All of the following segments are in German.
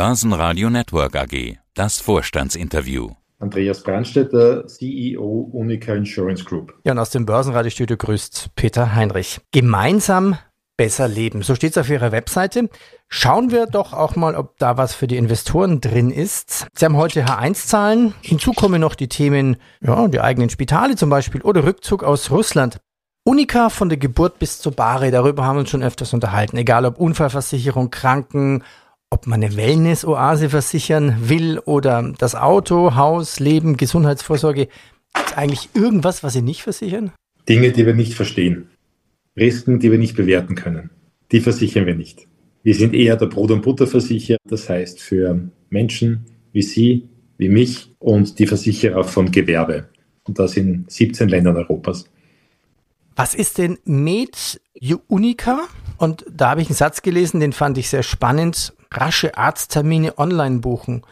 Börsenradio Network AG. Das Vorstandsinterview. Andreas Brandstätter, CEO Unica Insurance Group. Ja, und aus dem Börsenradiostudio grüßt Peter Heinrich. Gemeinsam besser leben. So steht es auf Ihrer Webseite. Schauen wir doch auch mal, ob da was für die Investoren drin ist. Sie haben heute H1-Zahlen. Hinzu kommen noch die Themen, ja, die eigenen Spitale zum Beispiel oder Rückzug aus Russland. Unica von der Geburt bis zur Bahre, darüber haben wir uns schon öfters unterhalten. Egal ob Unfallversicherung, Kranken, ob man eine Wellness-Oase versichern will oder das Auto, Haus, Leben, Gesundheitsvorsorge. Gibt es eigentlich irgendwas, was Sie nicht versichern? Dinge, die wir nicht verstehen. Risiken, die wir nicht bewerten können, die versichern wir nicht. Wir sind eher der Brot- und Butterversicherer, das heißt für Menschen wie Sie, wie mich und die Versicherer von Gewerbe. Und das in 17 Ländern Europas. Was ist denn Med Unica? Und da habe ich einen Satz gelesen, den fand ich sehr spannend. Rasche Arzttermine online buchen.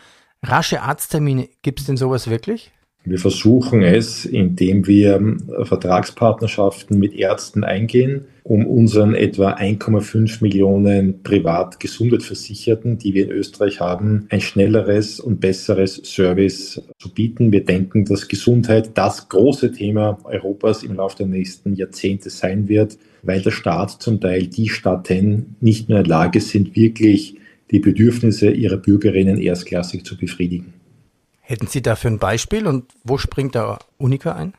Rasche Arzttermine, gibt es denn sowas wirklich? Wir versuchen es, indem wir Vertragspartnerschaften mit Ärzten eingehen, um unseren etwa 1,5 Millionen Privatgesundheitsversicherten, die wir in Österreich haben, ein schnelleres und besseres Service zu bieten. Wir denken, dass Gesundheit das große Thema Europas im Laufe der nächsten Jahrzehnte sein wird, weil der Staat zum Teil die Staaten nicht mehr in der Lage sind, wirklich die Bedürfnisse ihrer Bürgerinnen erstklassig zu befriedigen. Hätten Sie dafür ein Beispiel und wo springt da Unica ein?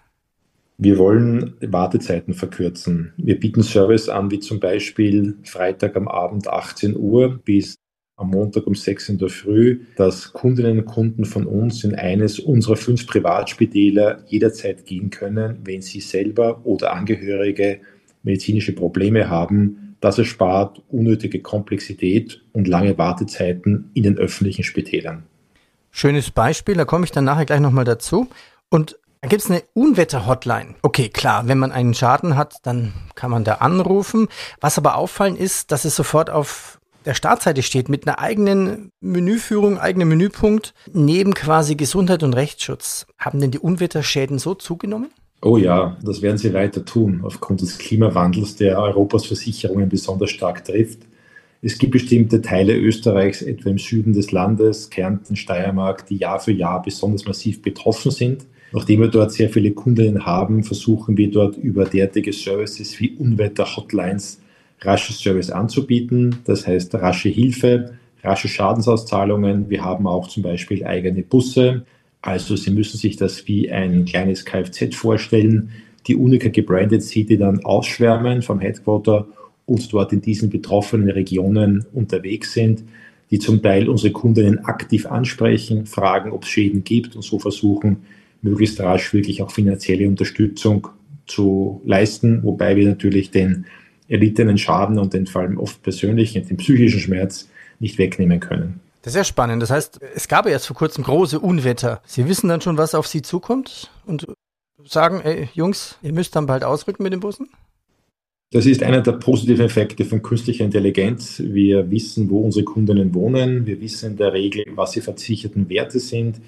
Wir wollen Wartezeiten verkürzen. Wir bieten Service an, wie zum Beispiel Freitag am Abend 18 Uhr bis am Montag um 6 in der Früh, dass Kundinnen und Kunden von uns in eines unserer fünf Privatspitäler jederzeit gehen können, wenn sie selber oder Angehörige medizinische Probleme haben. Das erspart unnötige Komplexität und lange Wartezeiten in den öffentlichen Spitälern. Schönes Beispiel, da komme ich dann nachher gleich nochmal dazu. Und da gibt es eine Unwetter-Hotline. Okay, klar, wenn man einen Schaden hat, dann kann man da anrufen. Was aber auffallen ist, dass es sofort auf der Startseite steht mit einer eigenen Menüführung, eigenen Menüpunkt, neben quasi Gesundheit und Rechtsschutz. Haben denn die Unwetterschäden so zugenommen? Oh ja, das werden sie weiter tun, aufgrund des Klimawandels, der Europas Versicherungen besonders stark trifft. Es gibt bestimmte Teile Österreichs, etwa im Süden des Landes, Kärnten, Steiermark, die Jahr für Jahr besonders massiv betroffen sind. Nachdem wir dort sehr viele Kundinnen haben, versuchen wir dort über derartige Services wie Unwetter-Hotlines rasche Service anzubieten. Das heißt rasche Hilfe, rasche Schadensauszahlungen. Wir haben auch zum Beispiel eigene Busse. Also Sie müssen sich das wie ein kleines Kfz vorstellen. Die Unica gebrandet Sie, die dann ausschwärmen vom Headquarter und dort in diesen betroffenen Regionen unterwegs sind, die zum Teil unsere Kundinnen aktiv ansprechen, fragen, ob es Schäden gibt und so versuchen, möglichst rasch wirklich auch finanzielle Unterstützung zu leisten, wobei wir natürlich den erlittenen Schaden und den vor allem oft persönlichen, den psychischen Schmerz nicht wegnehmen können. Das ist ja spannend. Das heißt, es gab ja erst vor kurzem große Unwetter. Sie wissen dann schon, was auf Sie zukommt und sagen, ey, Jungs, ihr müsst dann bald ausrücken mit den Bussen? Das ist einer der positiven Effekte von künstlicher Intelligenz. Wir wissen, wo unsere Kundinnen wohnen. Wir wissen in der Regel, was die versicherten Werte sind.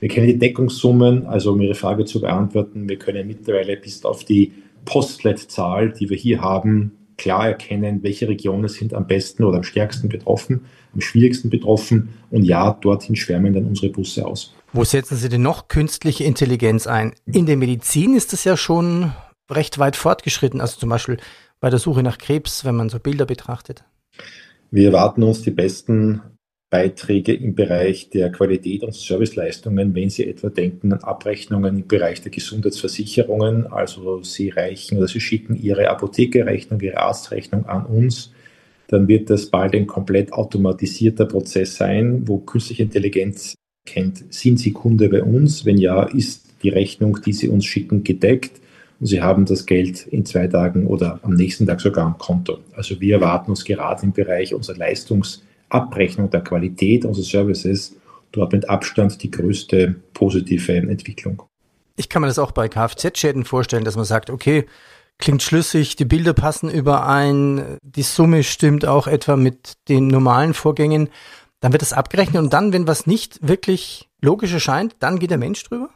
Wir kennen die Deckungssummen. Also um Ihre Frage zu beantworten, wir können mittlerweile bis auf die Postleitzahl, die wir hier haben, klar erkennen, welche Regionen sind am besten oder am stärksten betroffen, am schwierigsten betroffen. Und ja, dorthin schwärmen dann unsere Busse aus. Wo setzen Sie denn noch künstliche Intelligenz ein? In der Medizin ist es ja schon recht weit fortgeschritten. Also zum Beispiel bei der Suche nach Krebs, wenn man so Bilder betrachtet? Wir erwarten uns die besten Beiträge im Bereich der Qualität und Serviceleistungen, wenn Sie etwa denken an Abrechnungen im Bereich der Gesundheitsversicherungen. Also Sie reichen oder Sie schicken Ihre Apothekerechnung, Ihre Arztrechnung an uns. Dann wird das bald ein komplett automatisierter Prozess sein, wo künstliche Intelligenz kennt, sind Sie Kunde bei uns? Wenn ja, ist die Rechnung, die Sie uns schicken, gedeckt? und Sie haben das Geld in zwei Tagen oder am nächsten Tag sogar am Konto. Also wir erwarten uns gerade im Bereich unserer Leistungsabrechnung der Qualität unserer Services dort mit Abstand die größte positive Entwicklung. Ich kann mir das auch bei Kfz-Schäden vorstellen, dass man sagt, okay, klingt schlüssig, die Bilder passen überein, die Summe stimmt auch etwa mit den normalen Vorgängen. Dann wird das abgerechnet und dann, wenn was nicht wirklich logisch erscheint, dann geht der Mensch drüber?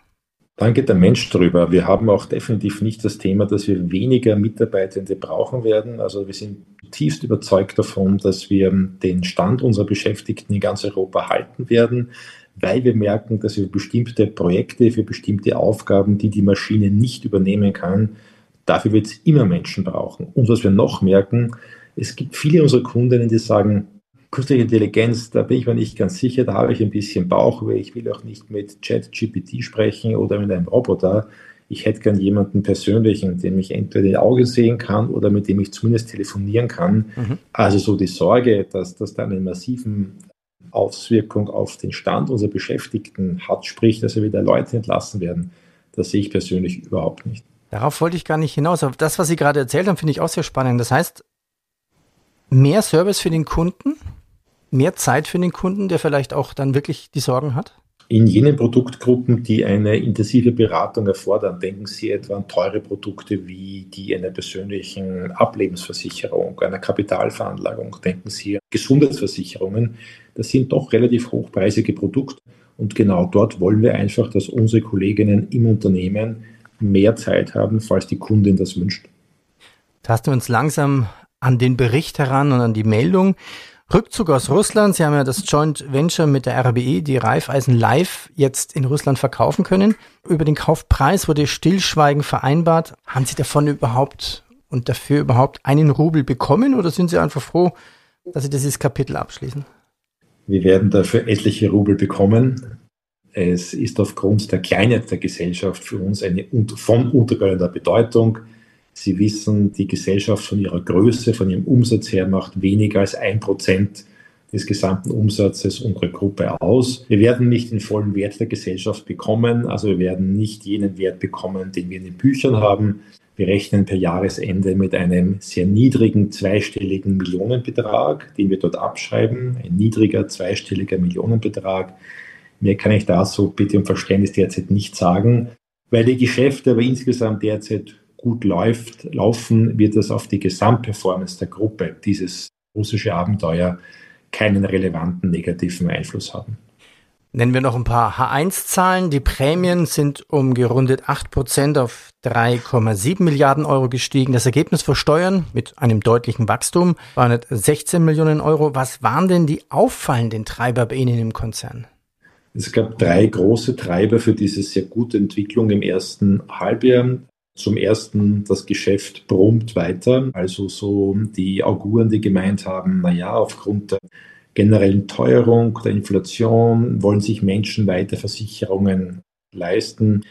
Dann geht der Mensch drüber. Wir haben auch definitiv nicht das Thema, dass wir weniger Mitarbeitende brauchen werden. Also wir sind tiefst überzeugt davon, dass wir den Stand unserer Beschäftigten in ganz Europa halten werden, weil wir merken, dass wir bestimmte Projekte, für bestimmte Aufgaben, die die Maschine nicht übernehmen kann, dafür wird es immer Menschen brauchen. Und was wir noch merken, es gibt viele unserer Kundinnen, die sagen, künstliche Intelligenz, da bin ich mir nicht ganz sicher, da habe ich ein bisschen Bauchweh, ich will auch nicht mit Chat-GPT sprechen oder mit einem Roboter ich hätte gern jemanden persönlichen, dem ich entweder in die Augen sehen kann oder mit dem ich zumindest telefonieren kann. Mhm. Also so die Sorge, dass das da eine massiven Auswirkung auf den Stand unserer Beschäftigten hat, sprich, dass wir wieder Leute entlassen werden, das sehe ich persönlich überhaupt nicht. Darauf wollte ich gar nicht hinaus. Aber das, was Sie gerade erzählt haben, finde ich auch sehr spannend. Das heißt, mehr Service für den Kunden, mehr Zeit für den Kunden, der vielleicht auch dann wirklich die Sorgen hat? In jenen Produktgruppen, die eine intensive Beratung erfordern, denken Sie etwa an teure Produkte wie die einer persönlichen Ablebensversicherung, einer Kapitalveranlagung, denken Sie an Gesundheitsversicherungen. Das sind doch relativ hochpreisige Produkte. Und genau dort wollen wir einfach, dass unsere Kolleginnen im Unternehmen mehr Zeit haben, falls die Kundin das wünscht. Tasten wir uns langsam an den Bericht heran und an die Meldung. Rückzug aus Russland. Sie haben ja das Joint Venture mit der RBE, die Raiffeisen Live, jetzt in Russland verkaufen können. Über den Kaufpreis wurde Stillschweigen vereinbart. Haben Sie davon überhaupt und dafür überhaupt einen Rubel bekommen oder sind Sie einfach froh, dass Sie dieses Kapitel abschließen? Wir werden dafür etliche Rubel bekommen. Es ist aufgrund der Kleinheit der Gesellschaft für uns eine von untergehender Bedeutung. Sie wissen, die Gesellschaft von ihrer Größe, von ihrem Umsatz her macht weniger als ein Prozent des gesamten Umsatzes unserer Gruppe aus. Wir werden nicht den vollen Wert der Gesellschaft bekommen, also wir werden nicht jenen Wert bekommen, den wir in den Büchern haben. Wir rechnen per Jahresende mit einem sehr niedrigen zweistelligen Millionenbetrag, den wir dort abschreiben. Ein niedriger zweistelliger Millionenbetrag. Mehr kann ich dazu bitte um Verständnis derzeit nicht sagen, weil die Geschäfte aber insgesamt derzeit gut läuft, laufen, wird das auf die Gesamtperformance der Gruppe, dieses russische Abenteuer, keinen relevanten negativen Einfluss haben. Nennen wir noch ein paar H1-Zahlen. Die Prämien sind um gerundet 8% auf 3,7 Milliarden Euro gestiegen. Das Ergebnis vor Steuern mit einem deutlichen Wachstum war 16 Millionen Euro. Was waren denn die auffallenden Treiber bei Ihnen im Konzern? Es gab drei große Treiber für diese sehr gute Entwicklung im ersten Halbjahr. Zum ersten, das Geschäft brummt weiter. Also so die Auguren, die gemeint haben, naja, aufgrund der generellen Teuerung, der Inflation wollen sich Menschen weiter Versicherungen leisten.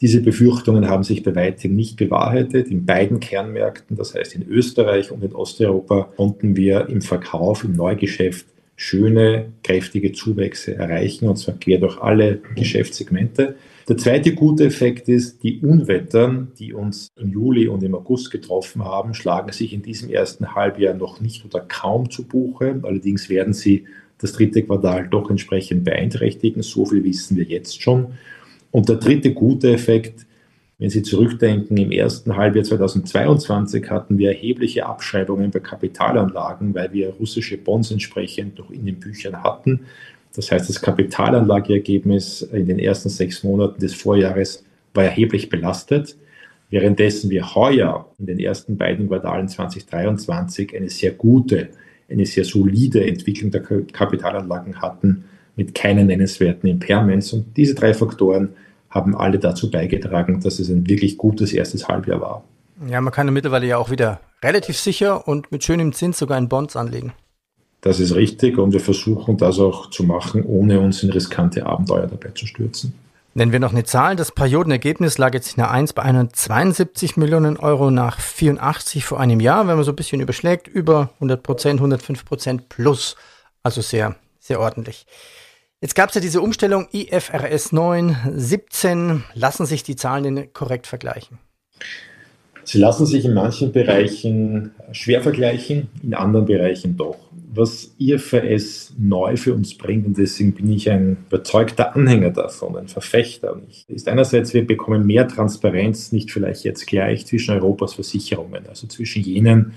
Diese Befürchtungen haben sich bei weitem nicht bewahrheitet. In beiden Kernmärkten, das heißt in Österreich und in Osteuropa, konnten wir im Verkauf, im Neugeschäft schöne, kräftige Zuwächse erreichen, und zwar quer durch alle Geschäftssegmente. Der zweite gute Effekt ist, die Unwetter, die uns im Juli und im August getroffen haben, schlagen sich in diesem ersten Halbjahr noch nicht oder kaum zu Buche. Allerdings werden sie das dritte Quartal doch entsprechend beeinträchtigen. So viel wissen wir jetzt schon. Und der dritte gute Effekt, wenn Sie zurückdenken, im ersten Halbjahr 2022 hatten wir erhebliche Abschreibungen bei Kapitalanlagen, weil wir russische Bonds entsprechend noch in den Büchern hatten. Das heißt, das Kapitalanlageergebnis in den ersten sechs Monaten des Vorjahres war erheblich belastet, währenddessen wir heuer in den ersten beiden Quartalen 2023 eine sehr gute, eine sehr solide Entwicklung der Kapitalanlagen hatten mit keinen nennenswerten Impairments. Und diese drei Faktoren haben alle dazu beigetragen, dass es ein wirklich gutes erstes Halbjahr war. Ja, man kann mittlerweile ja auch wieder relativ sicher und mit schönem Zins sogar in Bonds anlegen. Das ist richtig und wir versuchen das auch zu machen, ohne uns in riskante Abenteuer dabei zu stürzen. Nennen wir noch eine Zahl. Das Periodenergebnis lag jetzt in der 1 bei 172 Millionen Euro nach 84 vor einem Jahr. Wenn man so ein bisschen überschlägt, über 100 Prozent, 105 Prozent plus. Also sehr, sehr ordentlich. Jetzt gab es ja diese Umstellung IFRS 9, 17. Lassen sich die Zahlen denn korrekt vergleichen? Sie lassen sich in manchen Bereichen schwer vergleichen, in anderen Bereichen doch. Was IFRS neu für uns bringt, und deswegen bin ich ein überzeugter Anhänger davon, ein Verfechter, ist einerseits, wir bekommen mehr Transparenz, nicht vielleicht jetzt gleich zwischen Europas Versicherungen, also zwischen jenen,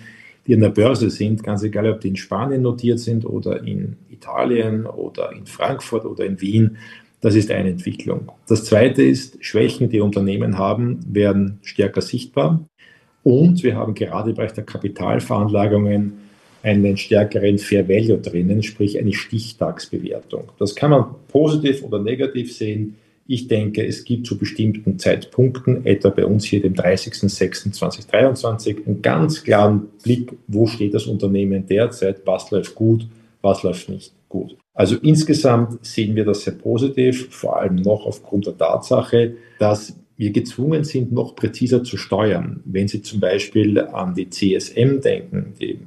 die an der Börse sind, ganz egal, ob die in Spanien notiert sind oder in Italien oder in Frankfurt oder in Wien. Das ist eine Entwicklung. Das zweite ist, Schwächen, die Unternehmen haben, werden stärker sichtbar. Und wir haben gerade im Bereich der Kapitalveranlagungen einen stärkeren Fair Value drinnen, sprich eine Stichtagsbewertung. Das kann man positiv oder negativ sehen. Ich denke, es gibt zu bestimmten Zeitpunkten, etwa bei uns hier dem 30.06.2023, einen ganz klaren Blick, wo steht das Unternehmen derzeit, was läuft gut, was läuft nicht gut. Also insgesamt sehen wir das sehr positiv, vor allem noch aufgrund der Tatsache, dass wir gezwungen sind, noch präziser zu steuern. Wenn Sie zum Beispiel an die CSM denken, die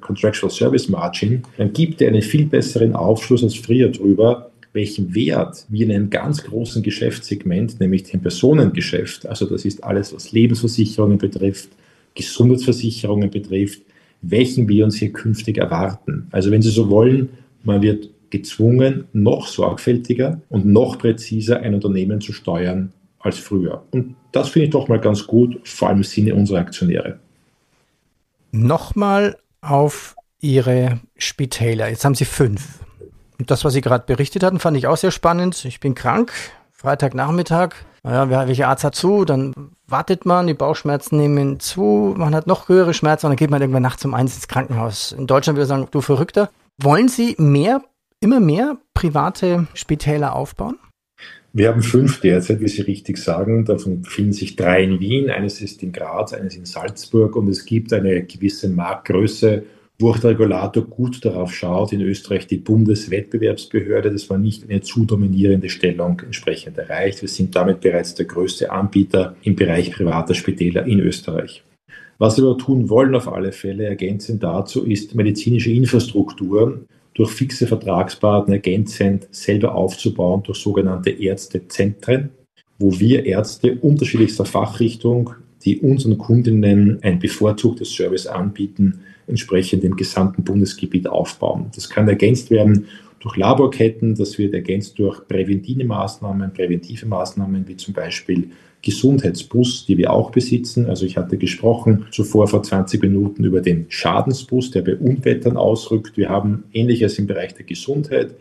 Contractual Service Margin, dann gibt er einen viel besseren Aufschluss als früher darüber, welchen Wert wir in einem ganz großen Geschäftssegment, nämlich dem Personengeschäft, also das ist alles, was Lebensversicherungen betrifft, Gesundheitsversicherungen betrifft, welchen wir uns hier künftig erwarten. Also wenn Sie so wollen, man wird gezwungen, noch sorgfältiger und noch präziser ein Unternehmen zu steuern als früher. Und das finde ich doch mal ganz gut, vor allem im Sinne unserer Aktionäre. Nochmal auf Ihre Spitäler. Jetzt haben Sie fünf. Und das, was Sie gerade berichtet hatten, fand ich auch sehr spannend. Ich bin krank, Freitagnachmittag. Naja, welcher Arzt hat zu? Dann wartet man, die Bauchschmerzen nehmen zu, man hat noch höhere Schmerzen und dann geht man irgendwann nachts um eins ins Krankenhaus. In Deutschland würde ich sagen, du Verrückter. Wollen Sie mehr, immer mehr private Spitäler aufbauen? Wir haben fünf derzeit, wie Sie richtig sagen. Davon befinden sich drei in Wien, eines ist in Graz, eines in Salzburg und es gibt eine gewisse Marktgröße, wo auch der Regulator gut darauf schaut, in Österreich die Bundeswettbewerbsbehörde, das war nicht eine zu dominierende Stellung entsprechend erreicht. Wir sind damit bereits der größte Anbieter im Bereich privater Spitäler in Österreich. Was wir aber tun wollen auf alle Fälle, ergänzend dazu, ist medizinische Infrastruktur durch fixe Vertragspartner ergänzend selber aufzubauen durch sogenannte Ärztezentren, wo wir Ärzte unterschiedlichster Fachrichtung, die unseren Kundinnen ein bevorzugtes Service anbieten, entsprechend im gesamten Bundesgebiet aufbauen. Das kann ergänzt werden durch Laborketten, das wird ergänzt durch präventive Maßnahmen, präventive Maßnahmen wie zum Beispiel Gesundheitsbus, die wir auch besitzen. Also ich hatte gesprochen zuvor vor 20 Minuten über den Schadensbus, der bei Unwettern ausrückt. Wir haben ähnliches im Bereich der Gesundheit.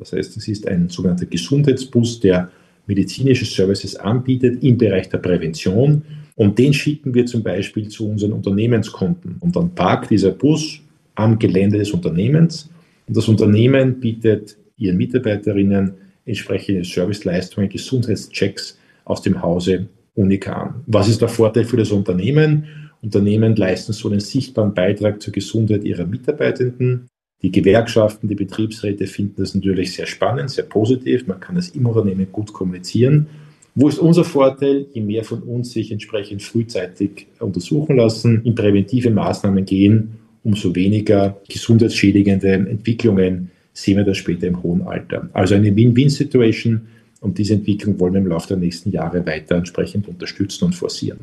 Das heißt, es ist ein sogenannter Gesundheitsbus, der medizinische Services anbietet im Bereich der Prävention. Und den schicken wir zum Beispiel zu unseren Unternehmenskunden. Und dann parkt dieser Bus am Gelände des Unternehmens. Und das Unternehmen bietet ihren Mitarbeiterinnen entsprechende Serviceleistungen, Gesundheitschecks aus dem Hause Unica an. Was ist der Vorteil für das Unternehmen? Unternehmen leisten so einen sichtbaren Beitrag zur Gesundheit ihrer Mitarbeitenden. Die Gewerkschaften, die Betriebsräte finden das natürlich sehr spannend, sehr positiv. Man kann das im Unternehmen gut kommunizieren. Wo ist unser Vorteil? Je mehr von uns sich entsprechend frühzeitig untersuchen lassen, in präventive Maßnahmen gehen, umso weniger gesundheitsschädigende Entwicklungen sehen wir das später im hohen Alter. Also eine Win-Win-Situation und diese Entwicklung wollen wir im Laufe der nächsten Jahre weiter entsprechend unterstützen und forcieren.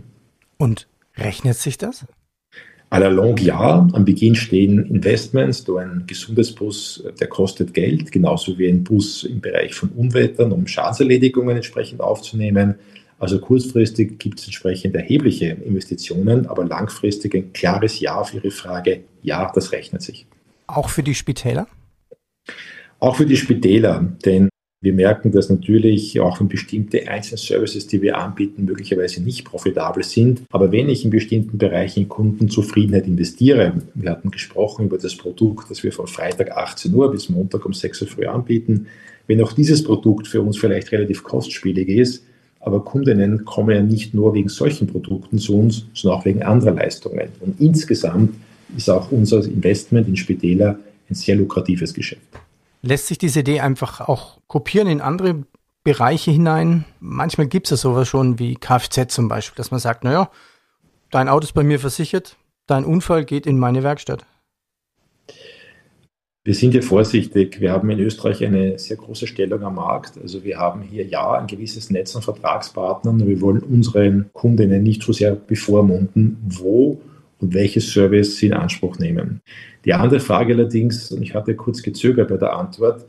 Und rechnet sich das? À la longue ja. Am Beginn stehen Investments, da ein Gesundheitsbus, der kostet Geld, genauso wie ein Bus im Bereich von Unwettern, um Schadenserledigungen entsprechend aufzunehmen. Also kurzfristig gibt es entsprechend erhebliche Investitionen, aber langfristig ein klares Ja auf Ihre Frage. Ja, das rechnet sich. Auch für die Spitäler? Auch für die Spitäler, denn wir merken, dass natürlich auch wenn bestimmte Einzelservices, die wir anbieten, möglicherweise nicht profitabel sind. Aber wenn ich in bestimmten Bereichen in Kundenzufriedenheit investiere, wir hatten gesprochen über das Produkt, das wir von Freitag 18 Uhr bis Montag um 6 Uhr früh anbieten, wenn auch dieses Produkt für uns vielleicht relativ kostspielig ist, aber Kundinnen kommen ja nicht nur wegen solchen Produkten zu uns, sondern auch wegen anderer Leistungen. Und insgesamt ist auch unser Investment in Spitäler ein sehr lukratives Geschäft. Lässt sich diese Idee einfach auch kopieren in andere Bereiche hinein? Manchmal gibt es ja sowas schon wie Kfz zum Beispiel, dass man sagt, naja, dein Auto ist bei mir versichert, dein Unfall geht in meine Werkstatt. Wir sind hier vorsichtig. Wir haben in Österreich eine sehr große Stellung am Markt. Also wir haben hier ja ein gewisses Netz an Vertragspartnern. Wir wollen unseren Kundinnen nicht so sehr bevormunden, wo und welches Service sie in Anspruch nehmen. Die andere Frage allerdings, und ich hatte kurz gezögert bei der Antwort,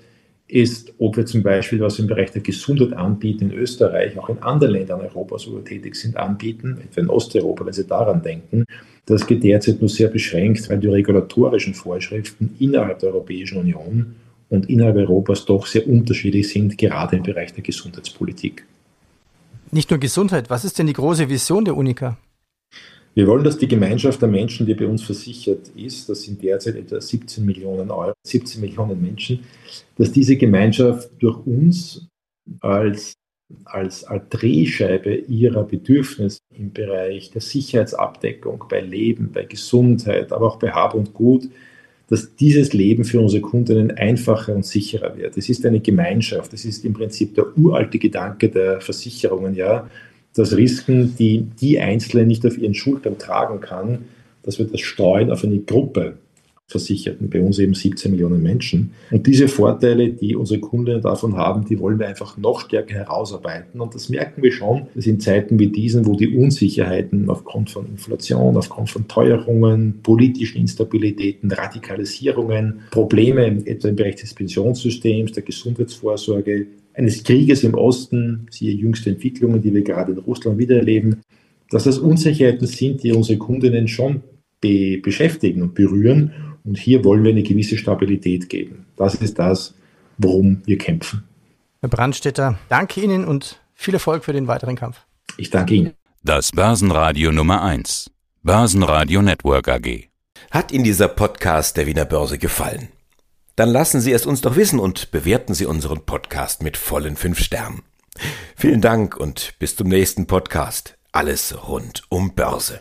ist, ob wir zum Beispiel, was wir im Bereich der Gesundheit anbieten in Österreich, auch in anderen Ländern Europas, wo wir tätig sind, anbieten, etwa in Osteuropa, wenn Sie daran denken. Das geht derzeit nur sehr beschränkt, weil die regulatorischen Vorschriften innerhalb der Europäischen Union und innerhalb Europas doch sehr unterschiedlich sind, gerade im Bereich der Gesundheitspolitik. Nicht nur Gesundheit, was ist denn die große Vision der Unica? Wir wollen, dass die Gemeinschaft der Menschen, die bei uns versichert ist, das sind derzeit etwa 17 Millionen Euro, 17 Millionen Menschen, dass diese Gemeinschaft durch uns als, als, als Drehscheibe ihrer Bedürfnisse im Bereich der Sicherheitsabdeckung, bei Leben, bei Gesundheit, aber auch bei Hab und Gut, dass dieses Leben für unsere Kundinnen einfacher und sicherer wird. Es ist eine Gemeinschaft. Es ist im Prinzip der uralte Gedanke der Versicherungen, ja, dass Risiken, die die Einzelne nicht auf ihren Schultern tragen kann, dass wir das streuen auf eine Gruppe Versicherten, bei uns eben 17 Millionen Menschen. Und diese Vorteile, die unsere Kunden davon haben, die wollen wir einfach noch stärker herausarbeiten. Und das merken wir schon, dass in Zeiten wie diesen, wo die Unsicherheiten aufgrund von Inflation, aufgrund von Teuerungen, politischen Instabilitäten, Radikalisierungen, Probleme etwa im Bereich des Pensionssystems, der Gesundheitsvorsorge, eines Krieges im Osten, siehe jüngste Entwicklungen, die wir gerade in Russland wieder erleben, dass das Unsicherheiten sind, die unsere Kundinnen schon be beschäftigen und berühren. Und hier wollen wir eine gewisse Stabilität geben. Das ist das, worum wir kämpfen. Herr Brandstätter, danke Ihnen und viel Erfolg für den weiteren Kampf. Ich danke Ihnen. Das Börsenradio Nummer 1. Börsenradio Network AG. Hat Ihnen dieser Podcast der Wiener Börse gefallen? Dann lassen Sie es uns doch wissen und bewerten Sie unseren Podcast mit vollen fünf Sternen. Vielen Dank und bis zum nächsten Podcast. Alles rund um Börse.